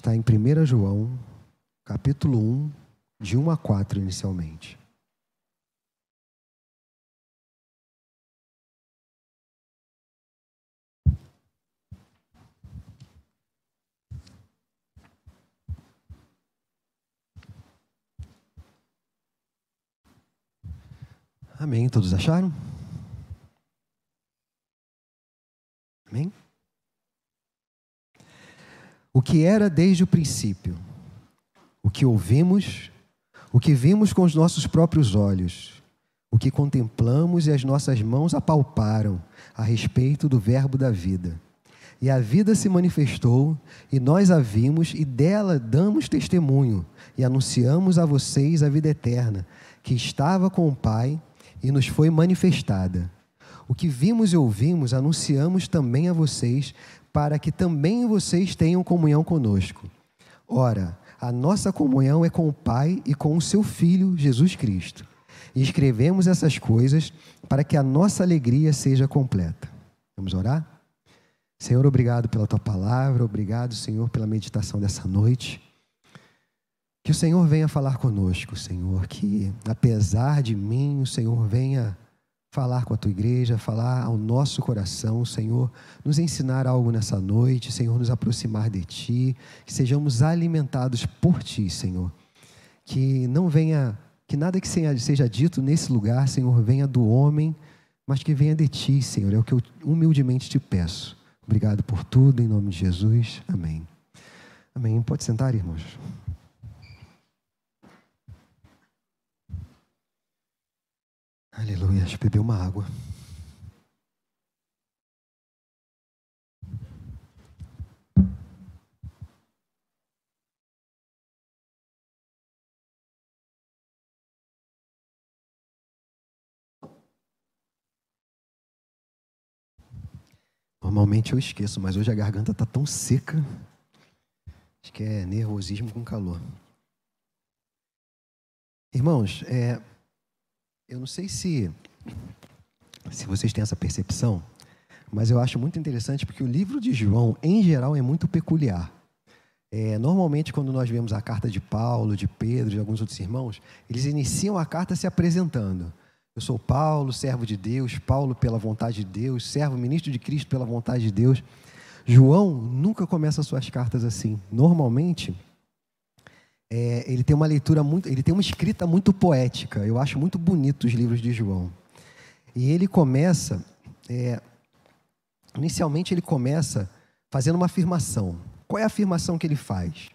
está em 1 João, capítulo 1, de 1 a 4 inicialmente. Amém. Todos acharam? Amém? O que era desde o princípio, o que ouvimos, o que vimos com os nossos próprios olhos, o que contemplamos e as nossas mãos apalparam a respeito do Verbo da vida. E a vida se manifestou, e nós a vimos, e dela damos testemunho, e anunciamos a vocês a vida eterna, que estava com o Pai e nos foi manifestada. O que vimos e ouvimos, anunciamos também a vocês, para que também vocês tenham comunhão conosco. Ora, a nossa comunhão é com o Pai e com o seu Filho, Jesus Cristo. E escrevemos essas coisas para que a nossa alegria seja completa. Vamos orar? Senhor, obrigado pela tua palavra, obrigado, Senhor, pela meditação dessa noite. Que o Senhor venha falar conosco, Senhor. Que, apesar de mim, o Senhor venha falar com a tua igreja, falar ao nosso coração, Senhor, nos ensinar algo nessa noite, Senhor, nos aproximar de Ti, que sejamos alimentados por Ti, Senhor. Que não venha, que nada que seja dito nesse lugar, Senhor, venha do homem, mas que venha de Ti, Senhor. É o que eu humildemente te peço. Obrigado por tudo, em nome de Jesus. Amém. Amém. Pode sentar, irmãos. Aleluia. Deixa eu beber uma água. Normalmente eu esqueço, mas hoje a garganta está tão seca. Acho que é nervosismo com calor. Irmãos, é, eu não sei se, se vocês têm essa percepção, mas eu acho muito interessante porque o livro de João, em geral, é muito peculiar. É, normalmente, quando nós vemos a carta de Paulo, de Pedro, de alguns outros irmãos, eles iniciam a carta se apresentando. Eu sou Paulo, servo de Deus, Paulo pela vontade de Deus, servo, ministro de Cristo pela vontade de Deus. João nunca começa suas cartas assim. Normalmente, é, ele tem uma leitura muito, ele tem uma escrita muito poética. Eu acho muito bonito os livros de João. E ele começa, é, inicialmente ele começa fazendo uma afirmação. Qual é a afirmação que ele faz?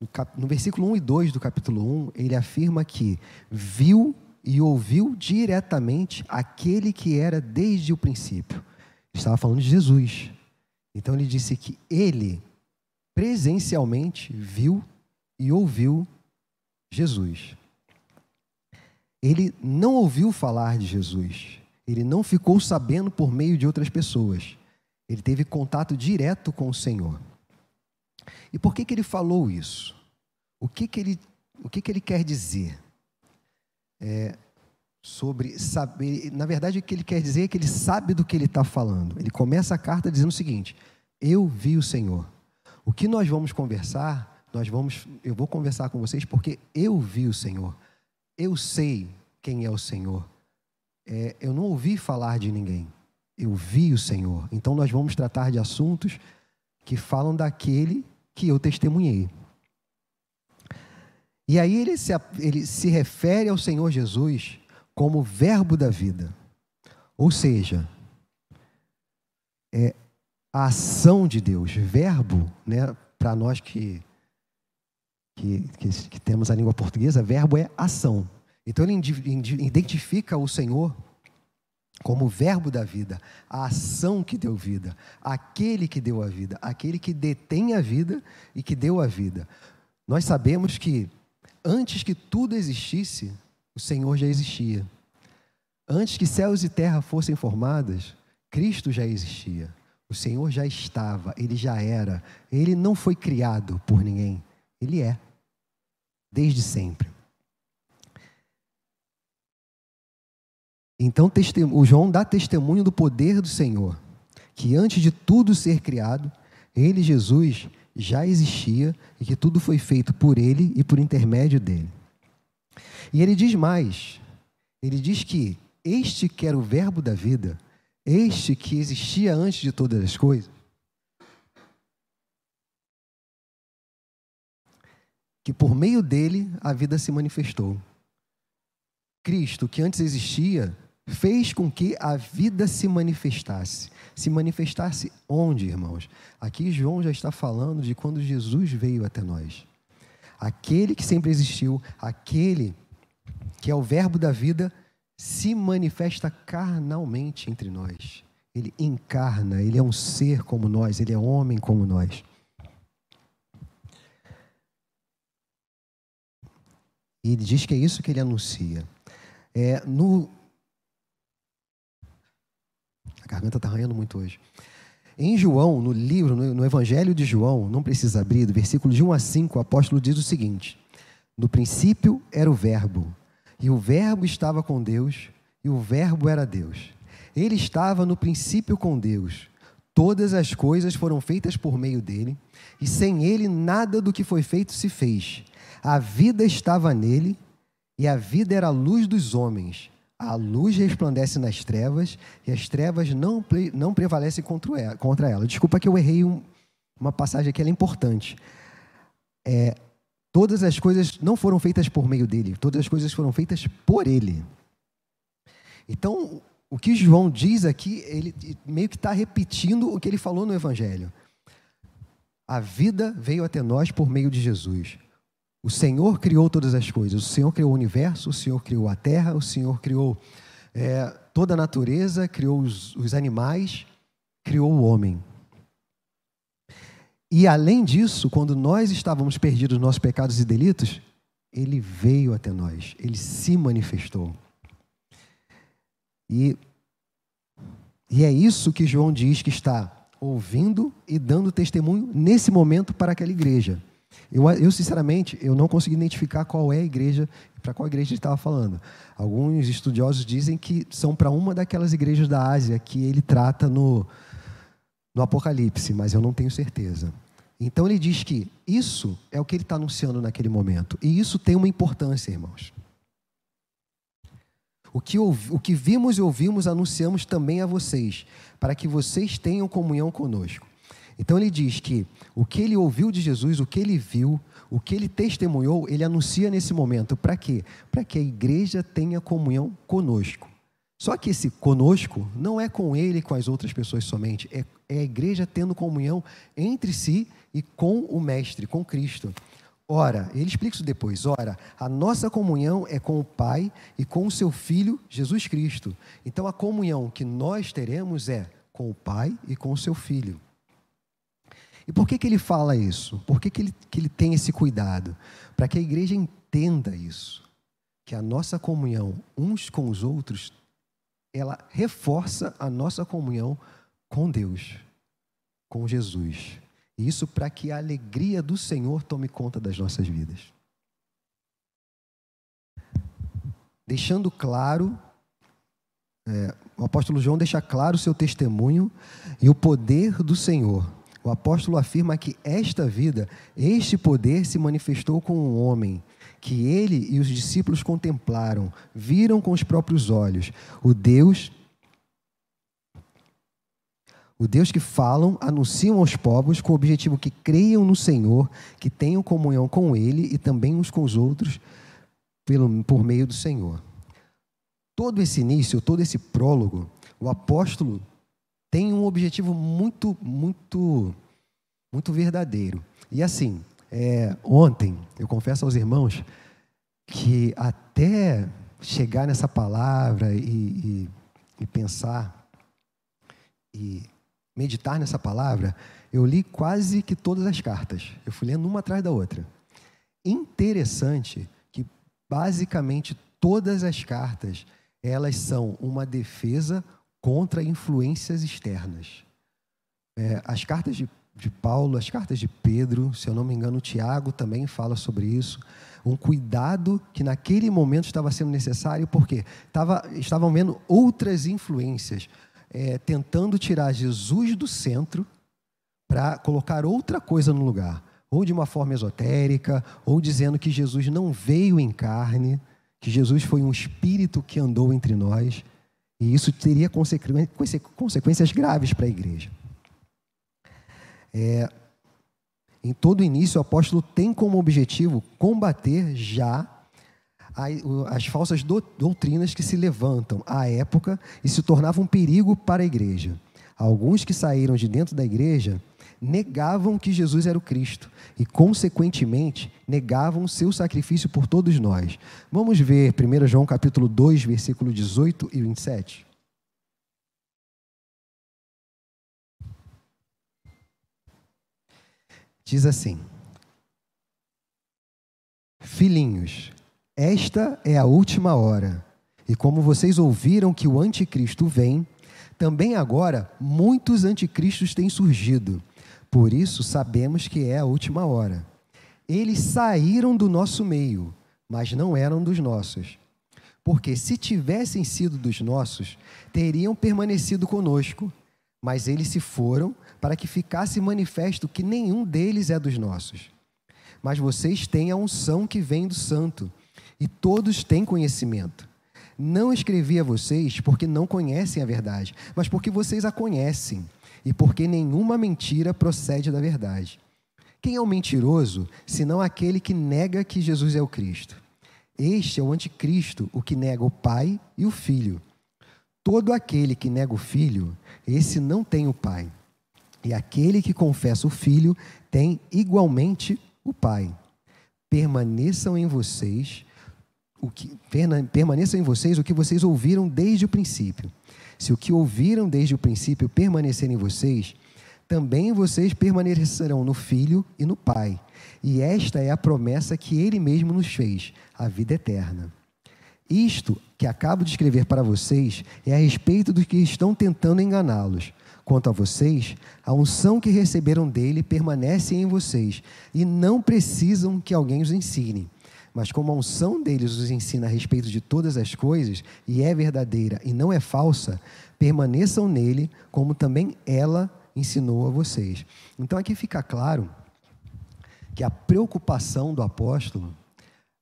No, cap, no versículo 1 e 2 do capítulo 1, ele afirma que viu e ouviu diretamente aquele que era desde o princípio. Estava falando de Jesus. Então ele disse que ele presencialmente viu e ouviu Jesus. Ele não ouviu falar de Jesus. Ele não ficou sabendo por meio de outras pessoas. Ele teve contato direto com o Senhor. E por que, que ele falou isso? O que, que, ele, o que, que ele quer dizer? É, sobre saber. Na verdade, o que ele quer dizer é que ele sabe do que ele está falando. Ele começa a carta dizendo o seguinte: Eu vi o Senhor. O que nós vamos conversar nós vamos, eu vou conversar com vocês porque eu vi o Senhor. Eu sei quem é o Senhor. É, eu não ouvi falar de ninguém. Eu vi o Senhor. Então nós vamos tratar de assuntos que falam daquele que eu testemunhei. E aí ele se, ele se refere ao Senhor Jesus como verbo da vida. Ou seja, é a ação de Deus. Verbo, né, para nós que que, que, que temos a língua portuguesa, verbo é ação. Então ele identifica o Senhor como o verbo da vida, a ação que deu vida, aquele que deu a vida, aquele que detém a vida e que deu a vida. Nós sabemos que antes que tudo existisse, o Senhor já existia. Antes que céus e terra fossem formadas, Cristo já existia. O Senhor já estava, ele já era. Ele não foi criado por ninguém. Ele é, desde sempre. Então, o João dá testemunho do poder do Senhor, que antes de tudo ser criado, ele, Jesus, já existia e que tudo foi feito por ele e por intermédio dele. E ele diz mais: ele diz que este que era o Verbo da vida, este que existia antes de todas as coisas, que por meio dele a vida se manifestou. Cristo, que antes existia, fez com que a vida se manifestasse. Se manifestasse onde, irmãos? Aqui João já está falando de quando Jesus veio até nós. Aquele que sempre existiu, aquele que é o Verbo da vida, se manifesta carnalmente entre nós. Ele encarna, ele é um ser como nós, ele é homem como nós. E ele diz que é isso que ele anuncia. É, no... A garganta está arranhando muito hoje. Em João, no livro, no, Evangelho de João, não precisa abrir, do versículo de 1 a 5, o apóstolo diz o seguinte: No princípio era o Verbo, e o Verbo estava com Deus, e o Verbo era Deus. Ele estava no princípio com Deus. Todas as coisas foram feitas por meio dele, e sem ele nada do que foi feito se fez. A vida estava nele, e a vida era a luz dos homens. A luz resplandece nas trevas, e as trevas não, não prevalecem contra ela. Desculpa que eu errei um, uma passagem ela é importante. É, todas as coisas não foram feitas por meio dele, todas as coisas foram feitas por ele. Então, o que João diz aqui, ele meio que está repetindo o que ele falou no Evangelho. A vida veio até nós por meio de Jesus. O Senhor criou todas as coisas. O Senhor criou o universo, o Senhor criou a terra, o Senhor criou é, toda a natureza, criou os, os animais, criou o homem. E além disso, quando nós estávamos perdidos nos nossos pecados e delitos, ele veio até nós, ele se manifestou. E, e é isso que João diz que está ouvindo e dando testemunho nesse momento para aquela igreja. Eu, eu, sinceramente, eu não consegui identificar qual é a igreja, para qual igreja ele estava falando. Alguns estudiosos dizem que são para uma daquelas igrejas da Ásia que ele trata no, no Apocalipse, mas eu não tenho certeza. Então ele diz que isso é o que ele está anunciando naquele momento. E isso tem uma importância, irmãos. O que, o que vimos e ouvimos, anunciamos também a vocês, para que vocês tenham comunhão conosco. Então ele diz que o que ele ouviu de Jesus, o que ele viu, o que ele testemunhou, ele anuncia nesse momento. Para quê? Para que a igreja tenha comunhão conosco. Só que esse conosco não é com ele e com as outras pessoas somente, é, é a igreja tendo comunhão entre si e com o Mestre, com Cristo. Ora, ele explica isso depois. Ora, a nossa comunhão é com o Pai e com o seu Filho, Jesus Cristo. Então, a comunhão que nós teremos é com o Pai e com o seu Filho. E por que, que ele fala isso? Por que, que, ele, que ele tem esse cuidado? Para que a igreja entenda isso. Que a nossa comunhão uns com os outros, ela reforça a nossa comunhão com Deus, com Jesus. E isso para que a alegria do Senhor tome conta das nossas vidas. Deixando claro, é, o apóstolo João deixa claro o seu testemunho e o poder do Senhor o apóstolo afirma que esta vida, este poder se manifestou com um homem que ele e os discípulos contemplaram, viram com os próprios olhos. O Deus o Deus que falam, anunciam aos povos com o objetivo que creiam no Senhor, que tenham comunhão com Ele e também uns com os outros pelo, por meio do Senhor. Todo esse início, todo esse prólogo, o apóstolo tem um objetivo muito, muito, muito verdadeiro. E assim, é, ontem, eu confesso aos irmãos que até chegar nessa palavra e, e, e pensar e meditar nessa palavra, eu li quase que todas as cartas. Eu fui lendo uma atrás da outra. Interessante que basicamente todas as cartas elas são uma defesa contra influências externas. É, as cartas de, de Paulo, as cartas de Pedro, se eu não me engano, Tiago também fala sobre isso. Um cuidado que naquele momento estava sendo necessário, porque estava, estavam vendo outras influências, é, tentando tirar Jesus do centro para colocar outra coisa no lugar, ou de uma forma esotérica, ou dizendo que Jesus não veio em carne, que Jesus foi um espírito que andou entre nós, e isso teria consequências graves para a igreja. É, em todo início, o apóstolo tem como objetivo combater já as falsas doutrinas que se levantam à época e se tornavam um perigo para a igreja. Alguns que saíram de dentro da igreja negavam que Jesus era o Cristo e, consequentemente, negavam o seu sacrifício por todos nós. Vamos ver 1 João capítulo 2, versículo 18 e 27. Diz assim: Filhinhos, esta é a última hora. E como vocês ouviram que o anticristo vem, também agora muitos anticristos têm surgido. Por isso sabemos que é a última hora. Eles saíram do nosso meio, mas não eram dos nossos. Porque se tivessem sido dos nossos, teriam permanecido conosco. Mas eles se foram para que ficasse manifesto que nenhum deles é dos nossos. Mas vocês têm a unção que vem do Santo e todos têm conhecimento. Não escrevi a vocês porque não conhecem a verdade, mas porque vocês a conhecem e porque nenhuma mentira procede da verdade. Quem é o mentiroso, senão aquele que nega que Jesus é o Cristo? Este é o anticristo, o que nega o Pai e o Filho. Todo aquele que nega o Filho, esse não tem o Pai. E aquele que confessa o Filho tem igualmente o Pai. Permaneçam em vocês o que permaneça em vocês o que vocês ouviram desde o princípio. Se o que ouviram desde o princípio permanecer em vocês, também vocês permanecerão no Filho e no Pai. E esta é a promessa que ele mesmo nos fez, a vida eterna. Isto que acabo de escrever para vocês é a respeito dos que estão tentando enganá-los. Quanto a vocês, a unção que receberam dele permanece em vocês e não precisam que alguém os ensine mas como a unção deles os ensina a respeito de todas as coisas, e é verdadeira e não é falsa, permaneçam nele, como também ela ensinou a vocês. Então aqui fica claro que a preocupação do apóstolo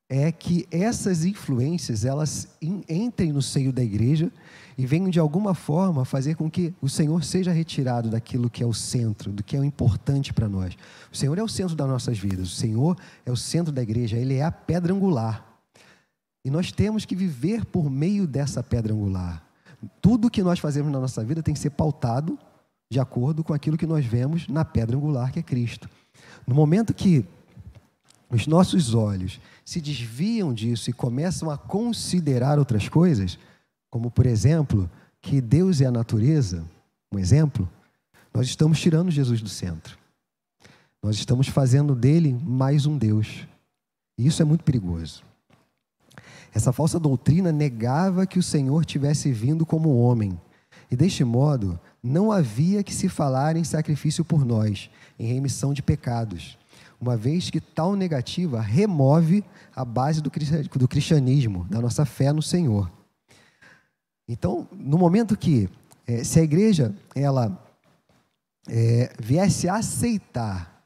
é que essas influências elas entrem no seio da igreja e venham de alguma forma fazer com que o Senhor seja retirado daquilo que é o centro, do que é o importante para nós. O Senhor é o centro das nossas vidas, o Senhor é o centro da igreja, ele é a pedra angular. E nós temos que viver por meio dessa pedra angular. Tudo que nós fazemos na nossa vida tem que ser pautado de acordo com aquilo que nós vemos na pedra angular que é Cristo. No momento que os nossos olhos se desviam disso e começam a considerar outras coisas, como por exemplo, que Deus é a natureza, um exemplo, nós estamos tirando Jesus do centro. Nós estamos fazendo dele mais um Deus. E isso é muito perigoso. Essa falsa doutrina negava que o Senhor tivesse vindo como homem. E deste modo, não havia que se falar em sacrifício por nós, em remissão de pecados uma vez que tal negativa remove a base do cristianismo, da nossa fé no Senhor. Então, no momento que, é, se a igreja ela é, viesse a aceitar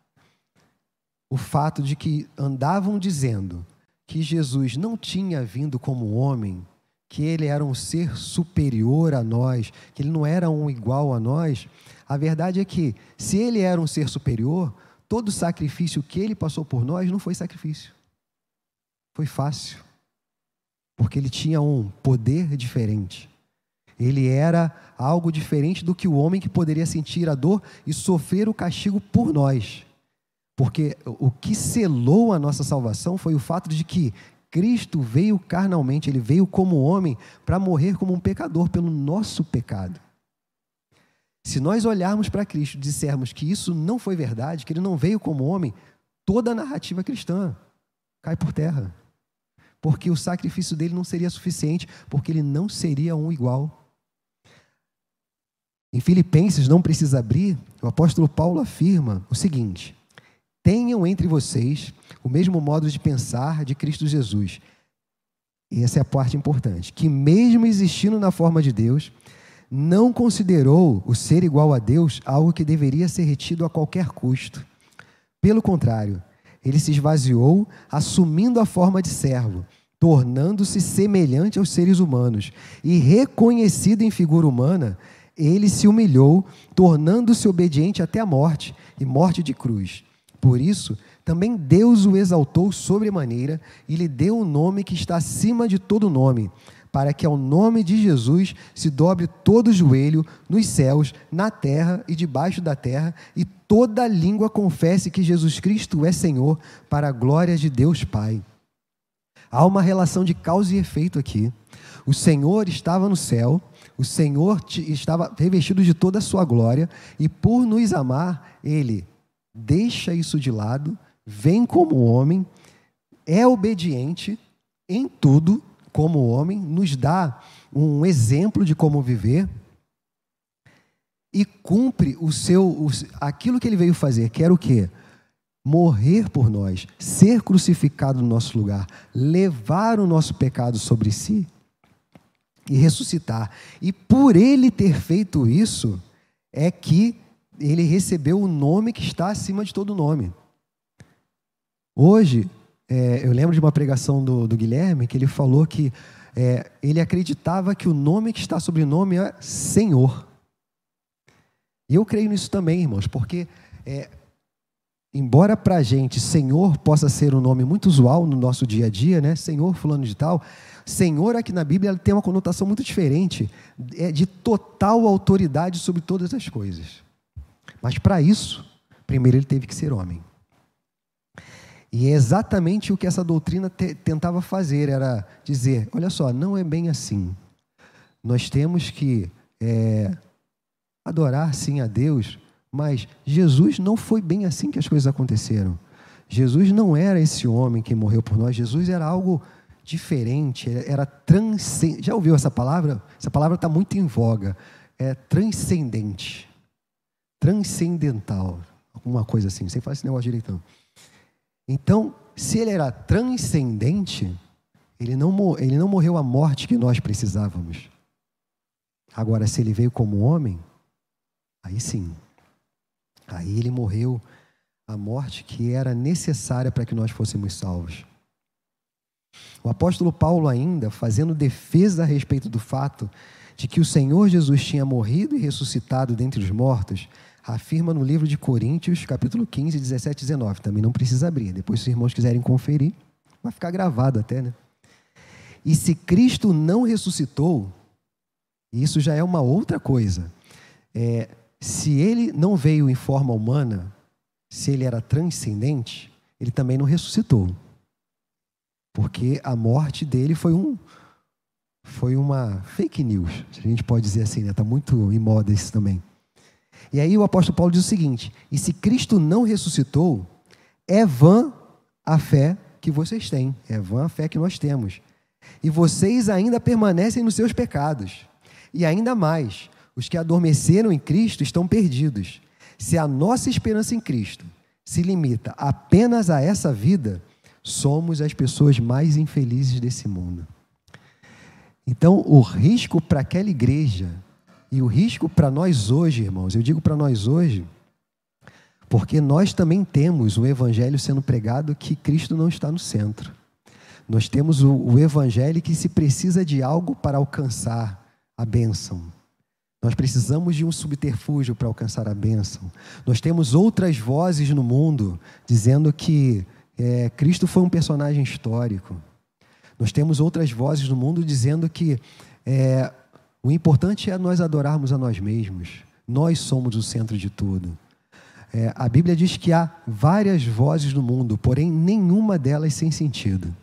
o fato de que andavam dizendo que Jesus não tinha vindo como homem, que ele era um ser superior a nós, que ele não era um igual a nós, a verdade é que, se ele era um ser superior, todo sacrifício que ele passou por nós não foi sacrifício. Foi fácil. Porque ele tinha um poder diferente. Ele era algo diferente do que o homem que poderia sentir a dor e sofrer o castigo por nós. Porque o que selou a nossa salvação foi o fato de que Cristo veio carnalmente, ele veio como homem para morrer como um pecador pelo nosso pecado. Se nós olharmos para Cristo e dissermos que isso não foi verdade, que ele não veio como homem, toda a narrativa cristã cai por terra. Porque o sacrifício dele não seria suficiente, porque ele não seria um igual. Em Filipenses, não precisa abrir, o apóstolo Paulo afirma o seguinte: tenham entre vocês o mesmo modo de pensar de Cristo Jesus. E essa é a parte importante: que, mesmo existindo na forma de Deus, não considerou o ser igual a Deus algo que deveria ser retido a qualquer custo. Pelo contrário, ele se esvaziou, assumindo a forma de servo, tornando-se semelhante aos seres humanos, e reconhecido em figura humana, ele se humilhou, tornando-se obediente até a morte e morte de cruz. Por isso, também Deus o exaltou sobremaneira e lhe deu um nome que está acima de todo nome, para que ao nome de Jesus se dobre todo joelho nos céus, na terra e debaixo da terra, e toda língua confesse que Jesus Cristo é Senhor, para a glória de Deus Pai. Há uma relação de causa e efeito aqui. O Senhor estava no céu, o Senhor estava revestido de toda a sua glória, e por nos amar, ele deixa isso de lado vem como homem, é obediente em tudo como homem, nos dá um exemplo de como viver e cumpre o seu o, aquilo que ele veio fazer, que era o quê? Morrer por nós, ser crucificado no nosso lugar, levar o nosso pecado sobre si e ressuscitar. E por ele ter feito isso, é que ele recebeu o nome que está acima de todo nome. Hoje, é, eu lembro de uma pregação do, do Guilherme que ele falou que é, ele acreditava que o nome que está sobre o nome é Senhor. E eu creio nisso também, irmãos, porque é, embora para a gente Senhor possa ser um nome muito usual no nosso dia a dia, né? Senhor fulano de tal, Senhor aqui na Bíblia tem uma conotação muito diferente, é de total autoridade sobre todas as coisas. Mas para isso, primeiro ele teve que ser homem. E é exatamente o que essa doutrina te, tentava fazer, era dizer: olha só, não é bem assim. Nós temos que é, adorar sim a Deus, mas Jesus não foi bem assim que as coisas aconteceram. Jesus não era esse homem que morreu por nós, Jesus era algo diferente, era transcendente. Já ouviu essa palavra? Essa palavra está muito em voga. É transcendente, transcendental, alguma coisa assim. Sem falar esse negócio direitão. Então, se ele era transcendente, ele não, ele não morreu a morte que nós precisávamos. Agora, se ele veio como homem, aí sim. Aí ele morreu a morte que era necessária para que nós fôssemos salvos. O apóstolo Paulo, ainda, fazendo defesa a respeito do fato de que o Senhor Jesus tinha morrido e ressuscitado dentre os mortos, afirma no livro de Coríntios, capítulo 15, 17 e 19. Também não precisa abrir. Depois, se os irmãos quiserem conferir, vai ficar gravado até, né? E se Cristo não ressuscitou, isso já é uma outra coisa. É, se ele não veio em forma humana, se ele era transcendente, ele também não ressuscitou. Porque a morte dele foi um foi uma fake news, a gente pode dizer assim, né? Tá muito em moda isso também. E aí o apóstolo Paulo diz o seguinte: e se Cristo não ressuscitou, é vã a fé que vocês têm, é vã a fé que nós temos. E vocês ainda permanecem nos seus pecados. E ainda mais, os que adormeceram em Cristo estão perdidos. Se a nossa esperança em Cristo se limita apenas a essa vida, somos as pessoas mais infelizes desse mundo. Então, o risco para aquela igreja e o risco para nós hoje, irmãos, eu digo para nós hoje, porque nós também temos o evangelho sendo pregado que Cristo não está no centro. Nós temos o, o evangelho que se precisa de algo para alcançar a bênção. Nós precisamos de um subterfúgio para alcançar a bênção. Nós temos outras vozes no mundo dizendo que é, Cristo foi um personagem histórico. Nós temos outras vozes no mundo dizendo que é, o importante é nós adorarmos a nós mesmos. Nós somos o centro de tudo. É, a Bíblia diz que há várias vozes no mundo, porém nenhuma delas sem sentido.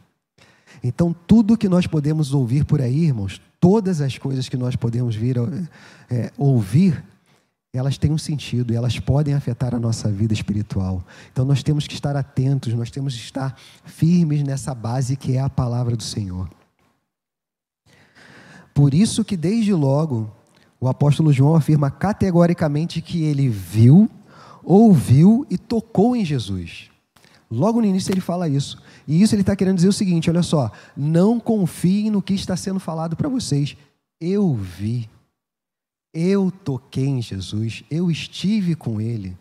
Então, tudo que nós podemos ouvir por aí, irmãos, todas as coisas que nós podemos vir é, ouvir, elas têm um sentido elas podem afetar a nossa vida espiritual. Então, nós temos que estar atentos, nós temos que estar firmes nessa base que é a palavra do Senhor. Por isso que desde logo o apóstolo João afirma categoricamente que ele viu, ouviu e tocou em Jesus. Logo no início ele fala isso. E isso ele está querendo dizer o seguinte: olha só, não confiem no que está sendo falado para vocês. Eu vi. Eu toquei em Jesus, eu estive com ele.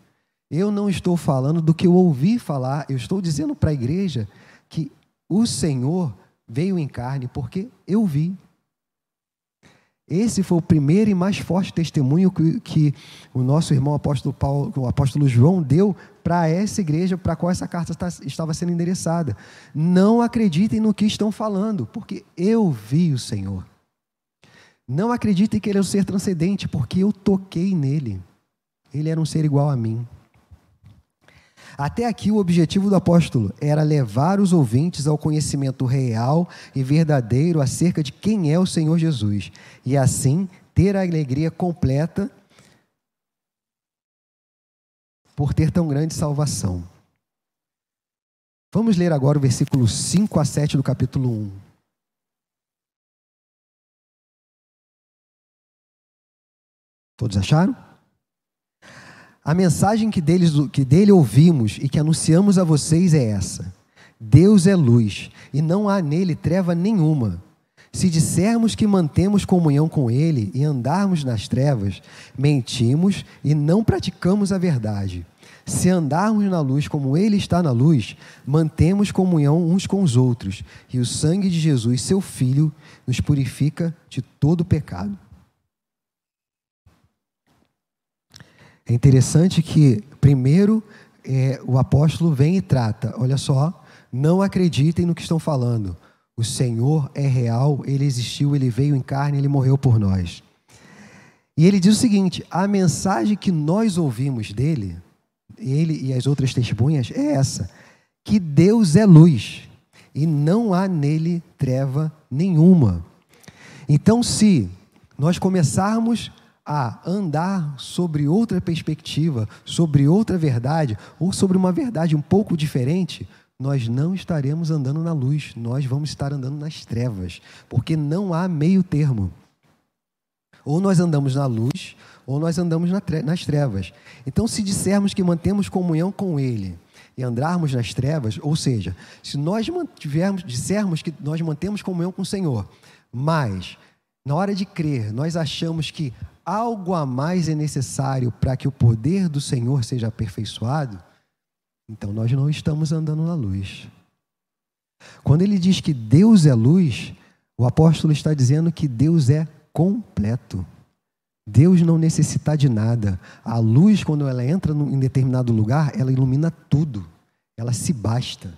Eu não estou falando do que eu ouvi falar, eu estou dizendo para a igreja que o Senhor veio em carne porque eu vi. Esse foi o primeiro e mais forte testemunho que, que o nosso irmão apóstolo, Paulo, o apóstolo João deu para essa igreja para qual essa carta estava sendo endereçada. Não acreditem no que estão falando, porque eu vi o Senhor. Não acreditem que ele é um ser transcendente, porque eu toquei nele. Ele era um ser igual a mim. Até aqui, o objetivo do apóstolo era levar os ouvintes ao conhecimento real e verdadeiro acerca de quem é o Senhor Jesus, e assim ter a alegria completa por ter tão grande salvação. Vamos ler agora o versículo 5 a 7 do capítulo 1. Todos acharam? A mensagem que, deles, que dele ouvimos e que anunciamos a vocês é essa: Deus é luz e não há nele treva nenhuma. Se dissermos que mantemos comunhão com Ele e andarmos nas trevas, mentimos e não praticamos a verdade. Se andarmos na luz como Ele está na luz, mantemos comunhão uns com os outros, e o sangue de Jesus, seu Filho, nos purifica de todo pecado. É interessante que, primeiro, é, o apóstolo vem e trata: olha só, não acreditem no que estão falando. O Senhor é real, ele existiu, ele veio em carne, ele morreu por nós. E ele diz o seguinte: a mensagem que nós ouvimos dele, ele e as outras testemunhas, é essa: que Deus é luz e não há nele treva nenhuma. Então, se nós começarmos a andar sobre outra perspectiva, sobre outra verdade, ou sobre uma verdade um pouco diferente, nós não estaremos andando na luz, nós vamos estar andando nas trevas, porque não há meio termo. Ou nós andamos na luz, ou nós andamos nas trevas. Então, se dissermos que mantemos comunhão com Ele e andarmos nas trevas, ou seja, se nós dissermos que nós mantemos comunhão com o Senhor, mas na hora de crer, nós achamos que algo a mais é necessário para que o poder do Senhor seja aperfeiçoado, então nós não estamos andando na luz. Quando ele diz que Deus é luz, o apóstolo está dizendo que Deus é completo. Deus não necessita de nada. A luz, quando ela entra em determinado lugar, ela ilumina tudo. Ela se basta.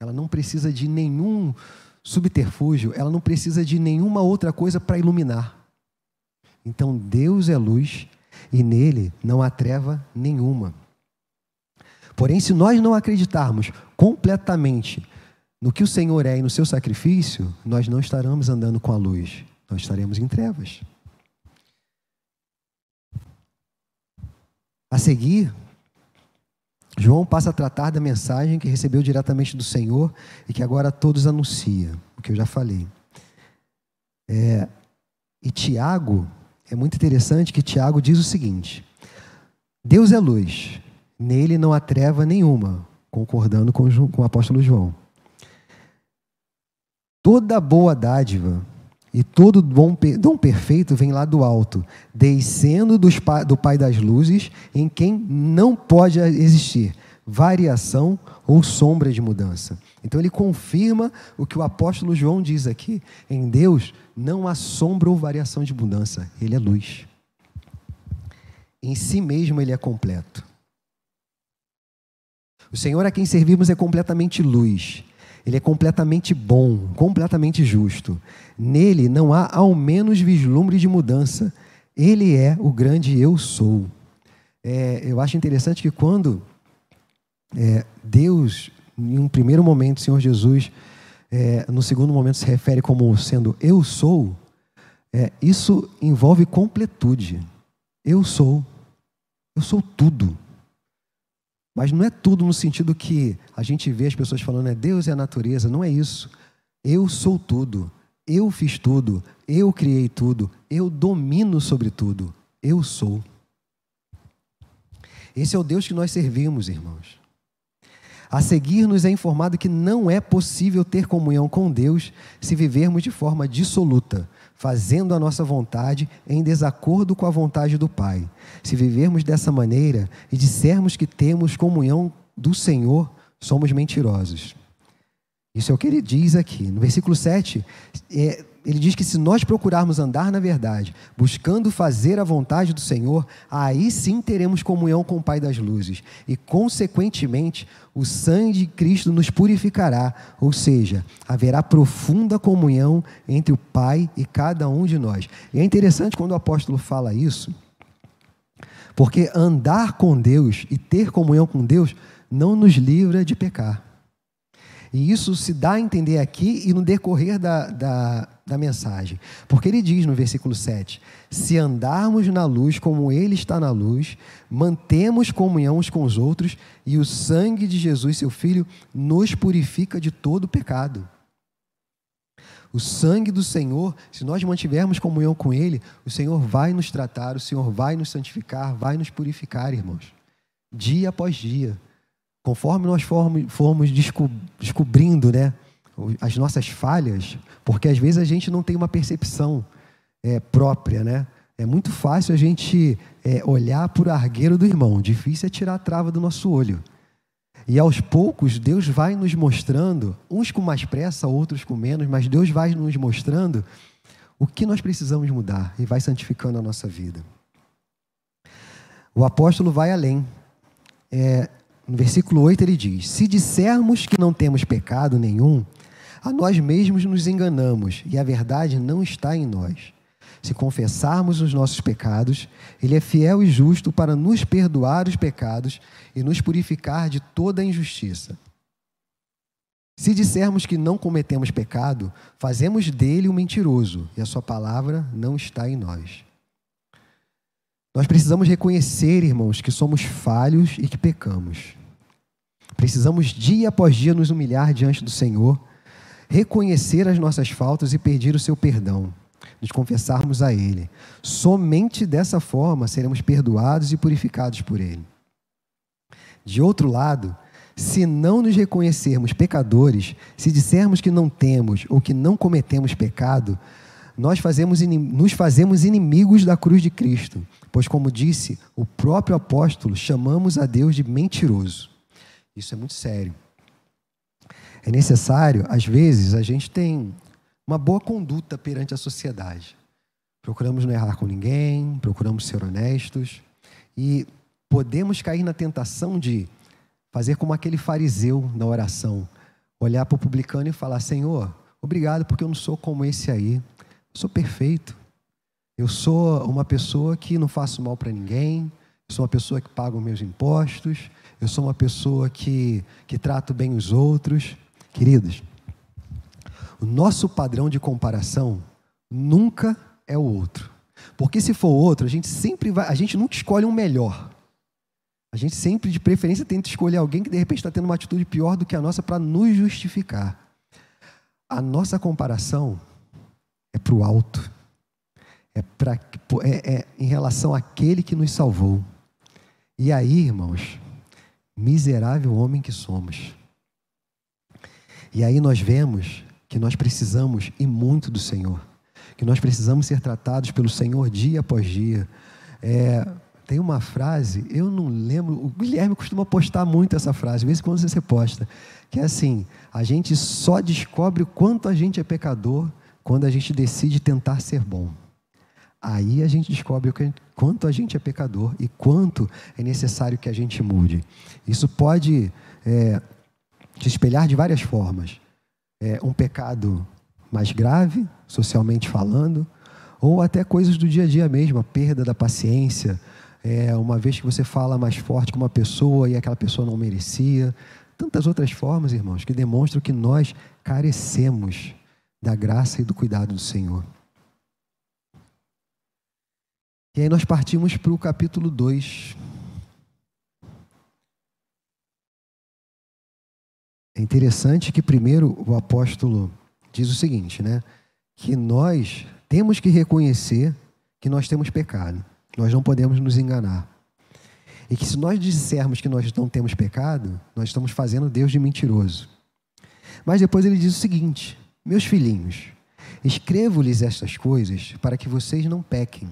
Ela não precisa de nenhum subterfúgio, ela não precisa de nenhuma outra coisa para iluminar. Então Deus é luz e nele não há treva nenhuma. Porém, se nós não acreditarmos completamente no que o Senhor é e no seu sacrifício, nós não estaremos andando com a luz, nós estaremos em trevas. A seguir, João passa a tratar da mensagem que recebeu diretamente do Senhor e que agora todos anuncia, o que eu já falei. É, e Tiago é muito interessante que Tiago diz o seguinte: Deus é luz, nele não há treva nenhuma, concordando com, com o apóstolo João. Toda boa dádiva e todo dom, dom perfeito vem lá do alto, descendo dos, do Pai das luzes, em quem não pode existir variação ou sombra de mudança. Então ele confirma o que o apóstolo João diz aqui: em Deus não há sombra ou variação de mudança, ele é luz. Em si mesmo ele é completo. O Senhor a quem servimos é completamente luz. Ele é completamente bom, completamente justo. Nele não há ao menos vislumbre de mudança. Ele é o grande eu sou. É, eu acho interessante que quando é, Deus, em um primeiro momento, Senhor Jesus, é, no segundo momento se refere como sendo eu sou, é, isso envolve completude. Eu sou. Eu sou tudo. Mas não é tudo no sentido que a gente vê as pessoas falando, é Deus e a natureza. Não é isso. Eu sou tudo. Eu fiz tudo. Eu criei tudo. Eu domino sobre tudo. Eu sou. Esse é o Deus que nós servimos, irmãos. A seguir, nos é informado que não é possível ter comunhão com Deus se vivermos de forma dissoluta, fazendo a nossa vontade em desacordo com a vontade do Pai. Se vivermos dessa maneira e dissermos que temos comunhão do Senhor, somos mentirosos. Isso é o que ele diz aqui. No versículo 7, é, ele diz que se nós procurarmos andar na verdade, buscando fazer a vontade do Senhor, aí sim teremos comunhão com o Pai das luzes. E, consequentemente, o sangue de Cristo nos purificará, ou seja, haverá profunda comunhão entre o Pai e cada um de nós. E é interessante quando o apóstolo fala isso, porque andar com Deus e ter comunhão com Deus não nos livra de pecar. E isso se dá a entender aqui e no decorrer da, da, da, mensagem. Porque ele diz no versículo 7: Se andarmos na luz como ele está na luz, mantemos comunhão uns com os outros, e o sangue de Jesus, seu Filho, nos purifica de todo pecado. O sangue do Senhor, se nós mantivermos comunhão com Ele, o Senhor vai nos tratar, o Senhor vai nos santificar, vai nos purificar, irmãos, dia após dia. Conforme nós formos, formos descobrindo né, as nossas falhas, porque às vezes a gente não tem uma percepção é, própria, né? É muito fácil a gente é, olhar por argueiro do irmão, difícil é tirar a trava do nosso olho. E aos poucos, Deus vai nos mostrando, uns com mais pressa, outros com menos, mas Deus vai nos mostrando o que nós precisamos mudar e vai santificando a nossa vida. O apóstolo vai além. É, no versículo 8 ele diz: Se dissermos que não temos pecado nenhum, a nós mesmos nos enganamos e a verdade não está em nós. Se confessarmos os nossos pecados, Ele é fiel e justo para nos perdoar os pecados e nos purificar de toda injustiça. Se dissermos que não cometemos pecado, fazemos dele um mentiroso e a sua palavra não está em nós. Nós precisamos reconhecer, irmãos, que somos falhos e que pecamos. Precisamos dia após dia nos humilhar diante do Senhor, reconhecer as nossas faltas e pedir o seu perdão, nos confessarmos a Ele. Somente dessa forma seremos perdoados e purificados por Ele. De outro lado, se não nos reconhecermos pecadores, se dissermos que não temos ou que não cometemos pecado, nós fazemos, nos fazemos inimigos da cruz de Cristo, pois, como disse o próprio apóstolo, chamamos a Deus de mentiroso. Isso é muito sério. É necessário, às vezes, a gente tem uma boa conduta perante a sociedade. Procuramos não errar com ninguém, procuramos ser honestos e podemos cair na tentação de fazer como aquele fariseu na oração, olhar para o publicano e falar: Senhor, obrigado porque eu não sou como esse aí sou perfeito. Eu sou uma pessoa que não faço mal para ninguém. Eu sou uma pessoa que paga os meus impostos. Eu sou uma pessoa que, que trato bem os outros. Queridos, o nosso padrão de comparação nunca é o outro. Porque se for outro, a gente sempre vai, a gente nunca escolhe um melhor. A gente sempre, de preferência, tenta escolher alguém que de repente está tendo uma atitude pior do que a nossa para nos justificar. A nossa comparação é para o alto, é, pra, é, é em relação àquele que nos salvou. E aí, irmãos, miserável homem que somos. E aí nós vemos que nós precisamos e muito do Senhor, que nós precisamos ser tratados pelo Senhor dia após dia. É, tem uma frase, eu não lembro, o Guilherme costuma postar muito essa frase, às vezes quando você posta, que é assim: a gente só descobre o quanto a gente é pecador quando a gente decide tentar ser bom. Aí a gente descobre o quanto a gente é pecador e quanto é necessário que a gente mude. Isso pode é, espelhar de várias formas. É, um pecado mais grave, socialmente falando, ou até coisas do dia a dia mesmo, a perda da paciência, é, uma vez que você fala mais forte com uma pessoa e aquela pessoa não merecia. Tantas outras formas, irmãos, que demonstram que nós carecemos da graça e do cuidado do Senhor. E aí nós partimos para o capítulo 2. É interessante que primeiro o apóstolo diz o seguinte, né? Que nós temos que reconhecer que nós temos pecado. Nós não podemos nos enganar. E que se nós dissermos que nós não temos pecado, nós estamos fazendo Deus de mentiroso. Mas depois ele diz o seguinte: meus filhinhos, Escrevo-lhes estas coisas para que vocês não pequem.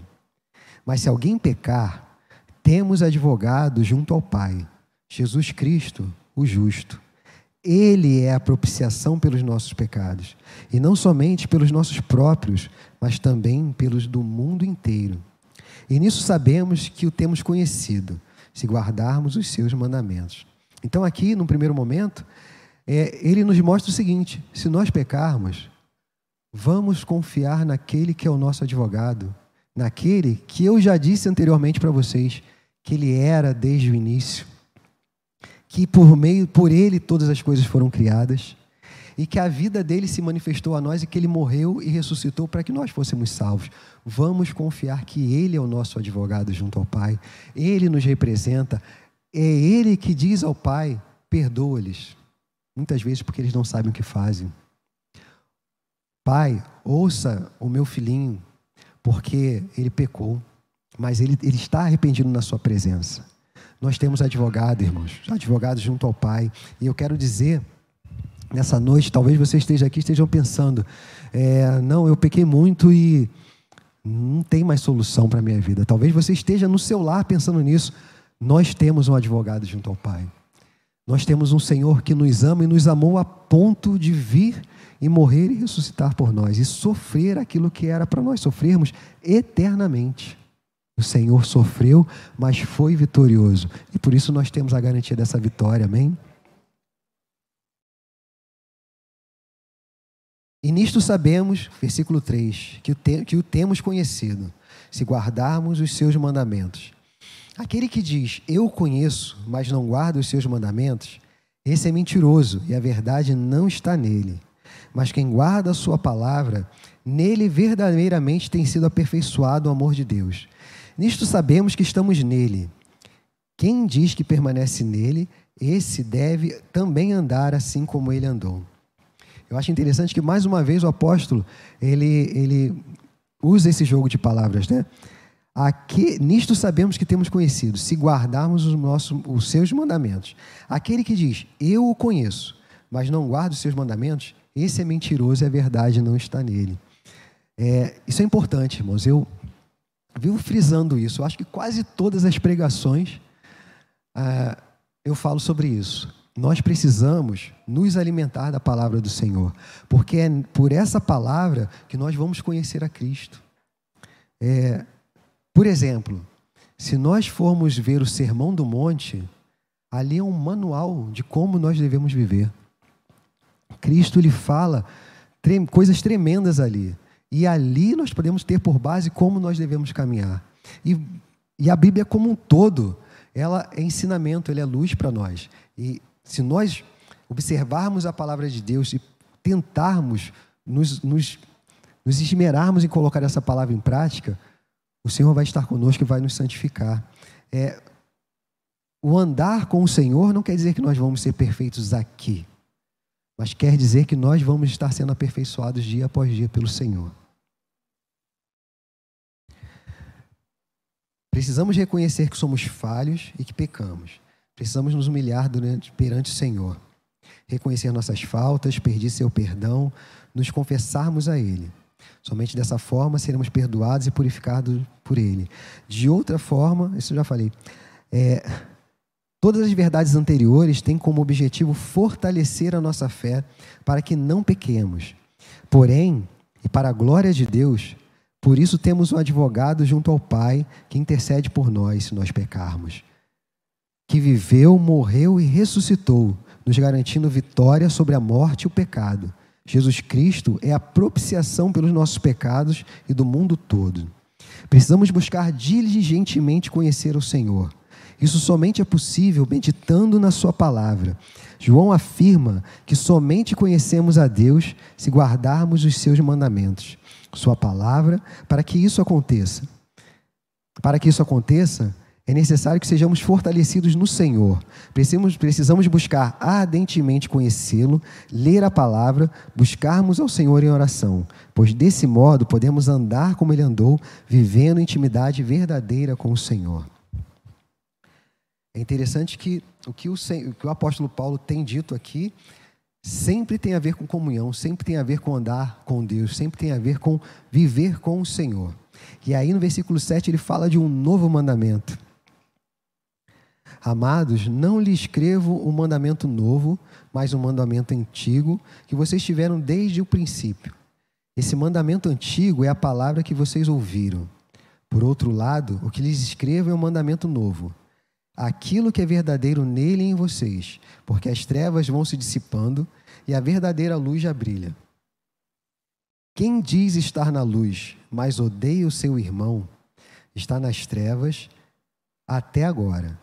Mas se alguém pecar, temos advogado junto ao Pai, Jesus Cristo, o justo. Ele é a propiciação pelos nossos pecados, e não somente pelos nossos próprios, mas também pelos do mundo inteiro. E nisso sabemos que o temos conhecido, se guardarmos os seus mandamentos. Então, aqui, no primeiro momento, é, ele nos mostra o seguinte: se nós pecarmos, vamos confiar naquele que é o nosso advogado, naquele que eu já disse anteriormente para vocês, que ele era desde o início, que por meio por ele todas as coisas foram criadas e que a vida dele se manifestou a nós e que ele morreu e ressuscitou para que nós fôssemos salvos. Vamos confiar que ele é o nosso advogado junto ao Pai. Ele nos representa. É ele que diz ao Pai: perdoa-lhes. Muitas vezes porque eles não sabem o que fazem. Pai, ouça o meu filhinho, porque ele pecou, mas ele, ele está arrependido na sua presença. Nós temos advogado, irmãos, advogados junto ao Pai, e eu quero dizer nessa noite, talvez você esteja aqui estejam pensando, é, não, eu pequei muito e não tem mais solução para a minha vida. Talvez você esteja no seu lar pensando nisso. Nós temos um advogado junto ao Pai. Nós temos um Senhor que nos ama e nos amou a ponto de vir e morrer e ressuscitar por nós e sofrer aquilo que era para nós sofrermos eternamente. O Senhor sofreu, mas foi vitorioso. E por isso nós temos a garantia dessa vitória, amém? E nisto sabemos, versículo 3, que o, que o temos conhecido, se guardarmos os seus mandamentos. Aquele que diz, eu conheço, mas não guarda os seus mandamentos, esse é mentiroso e a verdade não está nele. Mas quem guarda a sua palavra, nele verdadeiramente tem sido aperfeiçoado o amor de Deus. Nisto sabemos que estamos nele. Quem diz que permanece nele, esse deve também andar assim como ele andou. Eu acho interessante que mais uma vez o apóstolo ele, ele usa esse jogo de palavras, né? Aqui, nisto sabemos que temos conhecido, se guardarmos os, nossos, os seus mandamentos. Aquele que diz, eu o conheço, mas não guarda os seus mandamentos, esse é mentiroso e a verdade não está nele. É, isso é importante, irmãos. Eu vivo frisando isso. Eu acho que quase todas as pregações ah, eu falo sobre isso nós precisamos nos alimentar da palavra do Senhor, porque é por essa palavra que nós vamos conhecer a Cristo. É, por exemplo, se nós formos ver o Sermão do Monte, ali é um manual de como nós devemos viver. Cristo lhe fala coisas tremendas ali. E ali nós podemos ter por base como nós devemos caminhar. E, e a Bíblia como um todo, ela é ensinamento, ela é luz para nós. E se nós observarmos a palavra de Deus e tentarmos nos, nos, nos esmerarmos em colocar essa palavra em prática, o Senhor vai estar conosco e vai nos santificar. É, o andar com o Senhor não quer dizer que nós vamos ser perfeitos aqui, mas quer dizer que nós vamos estar sendo aperfeiçoados dia após dia pelo Senhor. Precisamos reconhecer que somos falhos e que pecamos. Precisamos nos humilhar durante, perante o Senhor, reconhecer nossas faltas, pedir seu perdão, nos confessarmos a Ele. Somente dessa forma seremos perdoados e purificados por Ele. De outra forma, isso eu já falei, é, todas as verdades anteriores têm como objetivo fortalecer a nossa fé para que não pequemos. Porém, e para a glória de Deus, por isso temos um advogado junto ao Pai que intercede por nós se nós pecarmos que viveu, morreu e ressuscitou, nos garantindo vitória sobre a morte e o pecado. Jesus Cristo é a propiciação pelos nossos pecados e do mundo todo. Precisamos buscar diligentemente conhecer o Senhor. Isso somente é possível meditando na Sua palavra. João afirma que somente conhecemos a Deus se guardarmos os seus mandamentos, Sua palavra, para que isso aconteça. Para que isso aconteça, é necessário que sejamos fortalecidos no Senhor. Precisamos, precisamos buscar ardentemente conhecê-lo, ler a palavra, buscarmos ao Senhor em oração, pois desse modo podemos andar como ele andou, vivendo intimidade verdadeira com o Senhor. É interessante que o que o, o, que o apóstolo Paulo tem dito aqui sempre tem a ver com comunhão, sempre tem a ver com andar com Deus, sempre tem a ver com viver com o Senhor. E aí no versículo 7 ele fala de um novo mandamento. Amados, não lhe escrevo um mandamento novo, mas um mandamento antigo que vocês tiveram desde o princípio. Esse mandamento antigo é a palavra que vocês ouviram. Por outro lado, o que lhes escrevo é um mandamento novo. Aquilo que é verdadeiro nele e em vocês, porque as trevas vão se dissipando e a verdadeira luz já brilha. Quem diz estar na luz, mas odeia o seu irmão, está nas trevas até agora.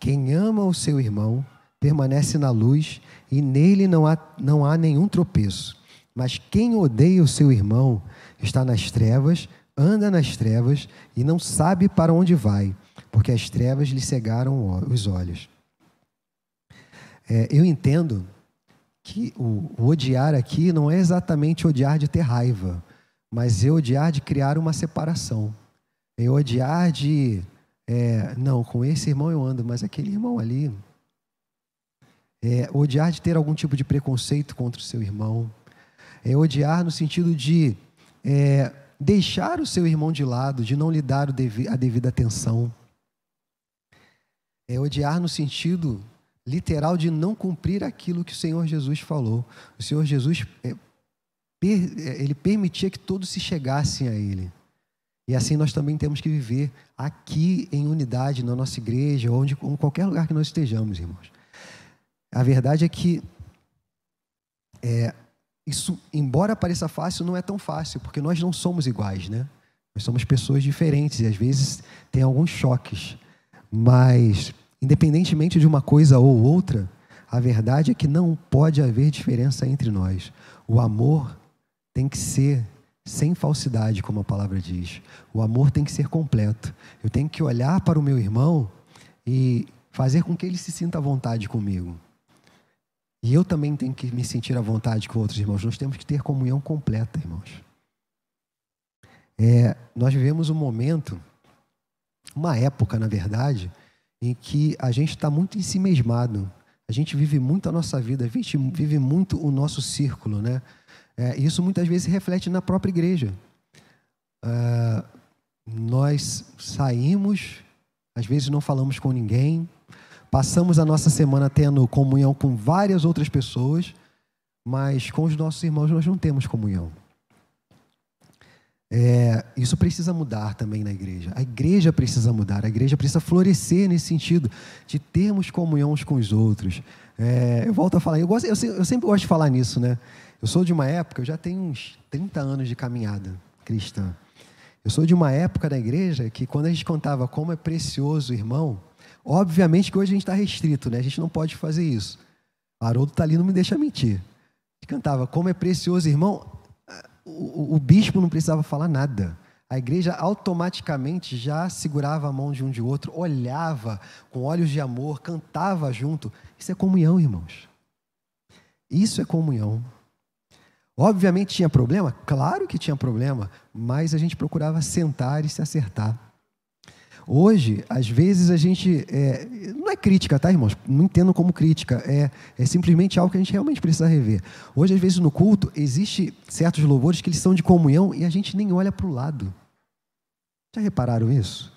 Quem ama o seu irmão permanece na luz e nele não há, não há nenhum tropeço. Mas quem odeia o seu irmão está nas trevas, anda nas trevas e não sabe para onde vai, porque as trevas lhe cegaram os olhos. É, eu entendo que o, o odiar aqui não é exatamente odiar de ter raiva, mas é odiar de criar uma separação. É odiar de, é, não, com esse irmão eu ando, mas aquele irmão ali. É odiar de ter algum tipo de preconceito contra o seu irmão é odiar no sentido de é, deixar o seu irmão de lado, de não lhe dar a devida atenção. É odiar no sentido literal de não cumprir aquilo que o Senhor Jesus falou. O Senhor Jesus, é, per, é, ele permitia que todos se chegassem a Ele. E assim nós também temos que viver aqui em unidade, na nossa igreja, onde, em qualquer lugar que nós estejamos, irmãos. A verdade é que é, isso, embora pareça fácil, não é tão fácil, porque nós não somos iguais, né? Nós somos pessoas diferentes e às vezes tem alguns choques. Mas, independentemente de uma coisa ou outra, a verdade é que não pode haver diferença entre nós. O amor tem que ser sem falsidade, como a palavra diz. O amor tem que ser completo. Eu tenho que olhar para o meu irmão e fazer com que ele se sinta à vontade comigo. E eu também tenho que me sentir à vontade com outros irmãos. Nós temos que ter comunhão completa, irmãos. É, nós vivemos um momento, uma época, na verdade, em que a gente está muito em si mesmado. A gente vive muito a nossa vida, a gente vive muito o nosso círculo, né? É, isso muitas vezes reflete na própria igreja. É, nós saímos, às vezes não falamos com ninguém, Passamos a nossa semana tendo comunhão com várias outras pessoas, mas com os nossos irmãos nós não temos comunhão. É, isso precisa mudar também na igreja. A igreja precisa mudar, a igreja precisa florescer nesse sentido de termos comunhão uns com os outros. É, eu volto a falar, eu, gosto, eu, eu, sempre gosto de falar nisso, né? Eu sou de uma época, eu já tenho uns 30 anos de caminhada cristã. Eu sou de uma época da igreja que quando a gente contava como é precioso o irmão, Obviamente que hoje a gente está restrito, né? A gente não pode fazer isso. Haroldo está ali, não me deixa mentir. A gente cantava, como é precioso, irmão. O, o, o bispo não precisava falar nada. A igreja automaticamente já segurava a mão de um de outro, olhava com olhos de amor, cantava junto. Isso é comunhão, irmãos. Isso é comunhão. Obviamente tinha problema? Claro que tinha problema, mas a gente procurava sentar e se acertar. Hoje, às vezes, a gente. É, não é crítica, tá, irmãos? Não entendo como crítica. É, é simplesmente algo que a gente realmente precisa rever. Hoje, às vezes, no culto, existe certos louvores que eles são de comunhão e a gente nem olha para o lado. Já repararam isso?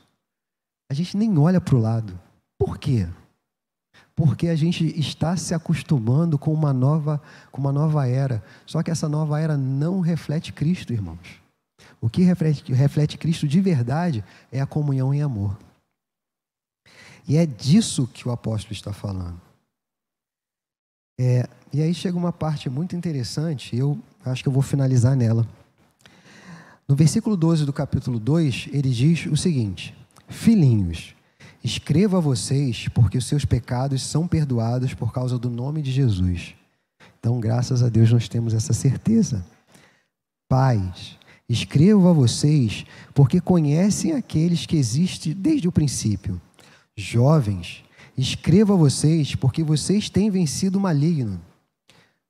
A gente nem olha para o lado. Por quê? Porque a gente está se acostumando com uma nova, com uma nova era. Só que essa nova era não reflete Cristo, irmãos. O que reflete, reflete Cristo de verdade é a comunhão em amor. E é disso que o apóstolo está falando. É, e aí chega uma parte muito interessante, eu acho que eu vou finalizar nela. No versículo 12 do capítulo 2, ele diz o seguinte: Filhinhos, escrevo a vocês porque os seus pecados são perdoados por causa do nome de Jesus. Então, graças a Deus, nós temos essa certeza. Pais, Escrevo a vocês porque conhecem aqueles que existem desde o princípio. Jovens, escrevo a vocês porque vocês têm vencido o maligno.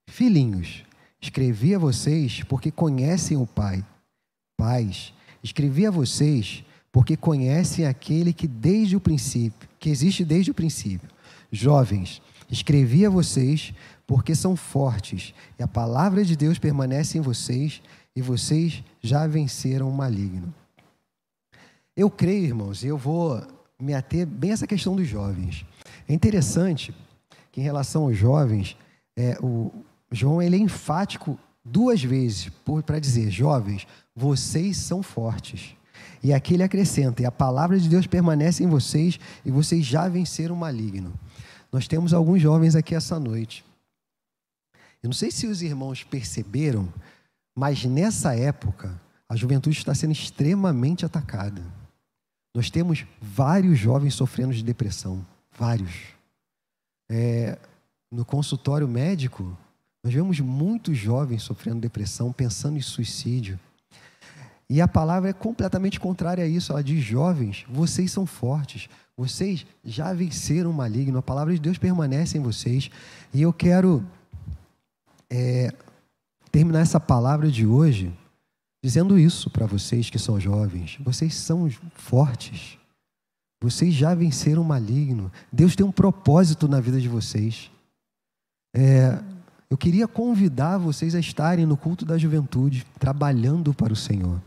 Filhinhos, escrevi a vocês porque conhecem o Pai. Pais, escrevi a vocês porque conhecem aquele que desde o princípio, que existe desde o princípio. Jovens, escrevi a vocês porque são fortes, e a palavra de Deus permanece em vocês, e vocês já venceram o maligno. Eu creio, irmãos, e eu vou me ater bem a essa questão dos jovens. É interessante que, em relação aos jovens, é, o João ele é enfático duas vezes para dizer: jovens, vocês são fortes. E aqui ele acrescenta: e a palavra de Deus permanece em vocês, e vocês já venceram o maligno. Nós temos alguns jovens aqui essa noite. Eu não sei se os irmãos perceberam, mas nessa época, a juventude está sendo extremamente atacada. Nós temos vários jovens sofrendo de depressão, vários. É, no consultório médico, nós vemos muitos jovens sofrendo depressão, pensando em suicídio. E a palavra é completamente contrária a isso. Ela diz: jovens, vocês são fortes, vocês já venceram o maligno, a palavra de Deus permanece em vocês. E eu quero é, terminar essa palavra de hoje dizendo isso para vocês que são jovens. Vocês são fortes. Vocês já venceram o maligno. Deus tem um propósito na vida de vocês. É, eu queria convidar vocês a estarem no culto da juventude, trabalhando para o Senhor.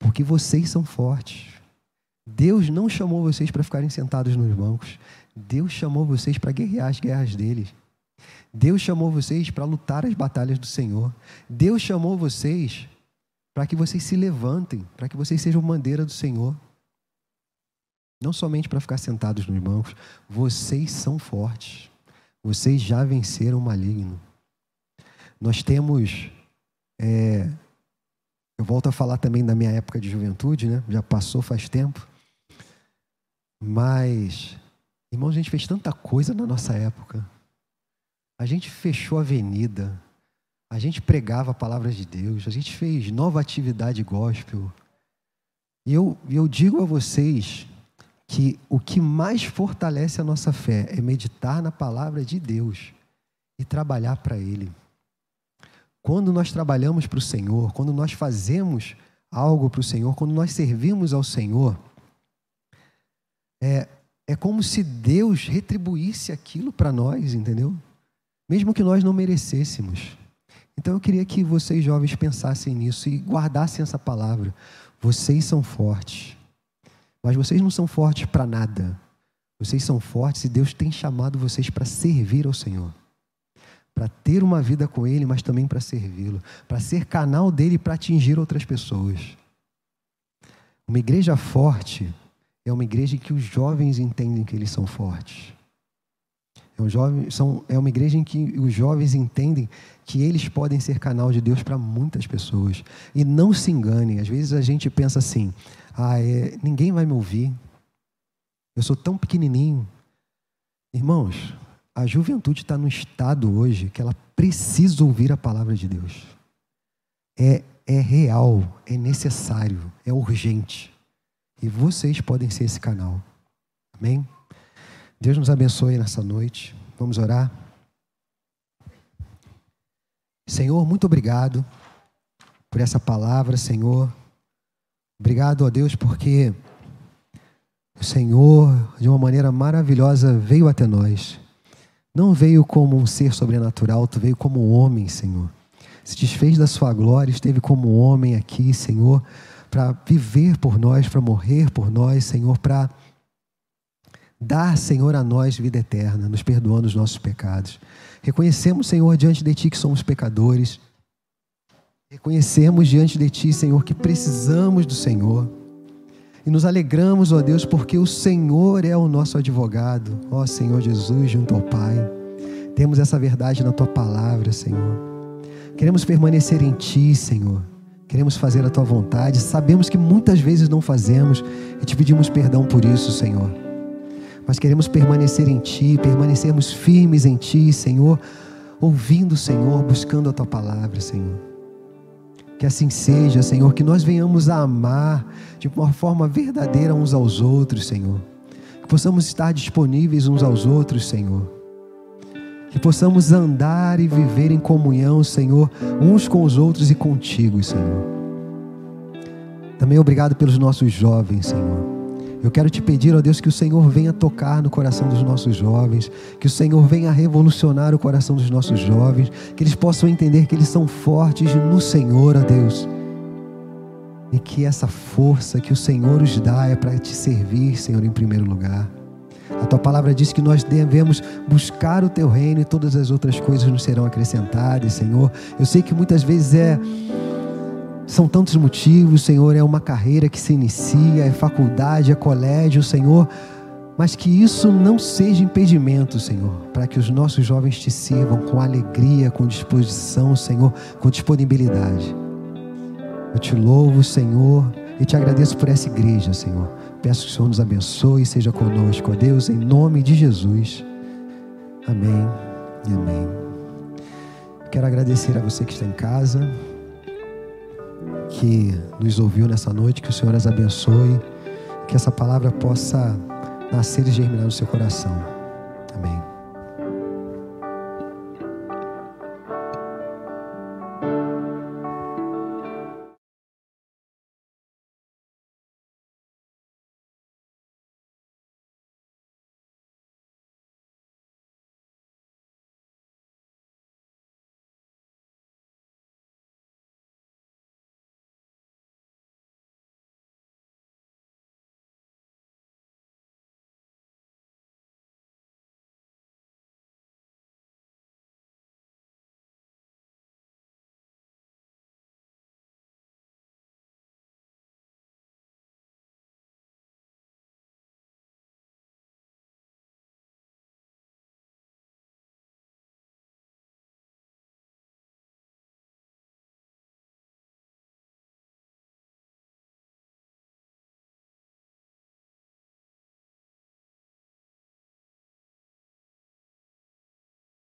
Porque vocês são fortes. Deus não chamou vocês para ficarem sentados nos bancos. Deus chamou vocês para guerrear as guerras deles. Deus chamou vocês para lutar as batalhas do Senhor. Deus chamou vocês para que vocês se levantem, para que vocês sejam bandeira do Senhor. Não somente para ficar sentados nos bancos, vocês são fortes. Vocês já venceram o maligno. Nós temos. É, eu volto a falar também da minha época de juventude, né? Já passou faz tempo. Mas, irmão, a gente fez tanta coisa na nossa época. A gente fechou a avenida, a gente pregava a palavra de Deus, a gente fez nova atividade gospel. E eu, eu digo a vocês que o que mais fortalece a nossa fé é meditar na palavra de Deus e trabalhar para Ele. Quando nós trabalhamos para o Senhor, quando nós fazemos algo para o Senhor, quando nós servimos ao Senhor, é, é como se Deus retribuísse aquilo para nós, entendeu? mesmo que nós não merecêssemos. Então eu queria que vocês jovens pensassem nisso e guardassem essa palavra. Vocês são fortes, mas vocês não são fortes para nada. Vocês são fortes e Deus tem chamado vocês para servir ao Senhor. Para ter uma vida com Ele, mas também para servi-lo. Para ser canal dele para atingir outras pessoas. Uma igreja forte é uma igreja em que os jovens entendem que eles são fortes. É, um jovem, são, é uma igreja em que os jovens entendem que eles podem ser canal de Deus para muitas pessoas. E não se enganem, às vezes a gente pensa assim: ah, é, ninguém vai me ouvir, eu sou tão pequenininho. Irmãos, a juventude está no estado hoje que ela precisa ouvir a palavra de Deus. É, é real, é necessário, é urgente. E vocês podem ser esse canal. Amém? Deus nos abençoe nessa noite. Vamos orar. Senhor, muito obrigado por essa palavra, Senhor. Obrigado a Deus porque o Senhor, de uma maneira maravilhosa, veio até nós. Não veio como um ser sobrenatural, tu veio como um homem, Senhor. Se desfez da sua glória, esteve como homem aqui, Senhor, para viver por nós, para morrer por nós, Senhor, para Dá, Senhor, a nós vida eterna, nos perdoando os nossos pecados. Reconhecemos, Senhor, diante de Ti que somos pecadores. Reconhecemos diante de Ti, Senhor, que precisamos do Senhor. E nos alegramos, ó Deus, porque o Senhor é o nosso advogado, ó Senhor Jesus, junto ao Pai. Temos essa verdade na Tua palavra, Senhor. Queremos permanecer em Ti, Senhor. Queremos fazer a Tua vontade. Sabemos que muitas vezes não fazemos e te pedimos perdão por isso, Senhor mas queremos permanecer em Ti, permanecermos firmes em Ti, Senhor, ouvindo Senhor, buscando a Tua palavra, Senhor. Que assim seja, Senhor, que nós venhamos a amar de uma forma verdadeira uns aos outros, Senhor. Que possamos estar disponíveis uns aos outros, Senhor. Que possamos andar e viver em comunhão, Senhor, uns com os outros e contigo, Senhor. Também obrigado pelos nossos jovens, Senhor Eu quero te pedir, ó Deus, que o Senhor venha tocar no coração dos nossos jovens, que o Senhor venha revolucionar o coração dos nossos jovens, que eles possam entender que eles são fortes no Senhor, ó Deus. E que essa força que o Senhor os dá é para te servir, Senhor, em primeiro lugar. A tua palavra diz que nós devemos buscar o teu reino e todas as outras coisas nos serão acrescentadas, Senhor. Eu sei que muitas vezes é são tantos motivos, Senhor, é uma carreira que se inicia, é faculdade, é colégio, Senhor, mas que isso não seja impedimento, Senhor, para que os nossos jovens te sirvam com alegria, com disposição, Senhor, com disponibilidade. Eu te louvo, Senhor, e te agradeço por essa igreja, Senhor. Peço que o Senhor nos abençoe e seja conosco, ó Deus, em nome de Jesus. Amém e amém. Quero agradecer a você que está em casa que nos ouviu nessa noite, que o Senhor as abençoe, que essa palavra possa nascer e germinar no seu coração.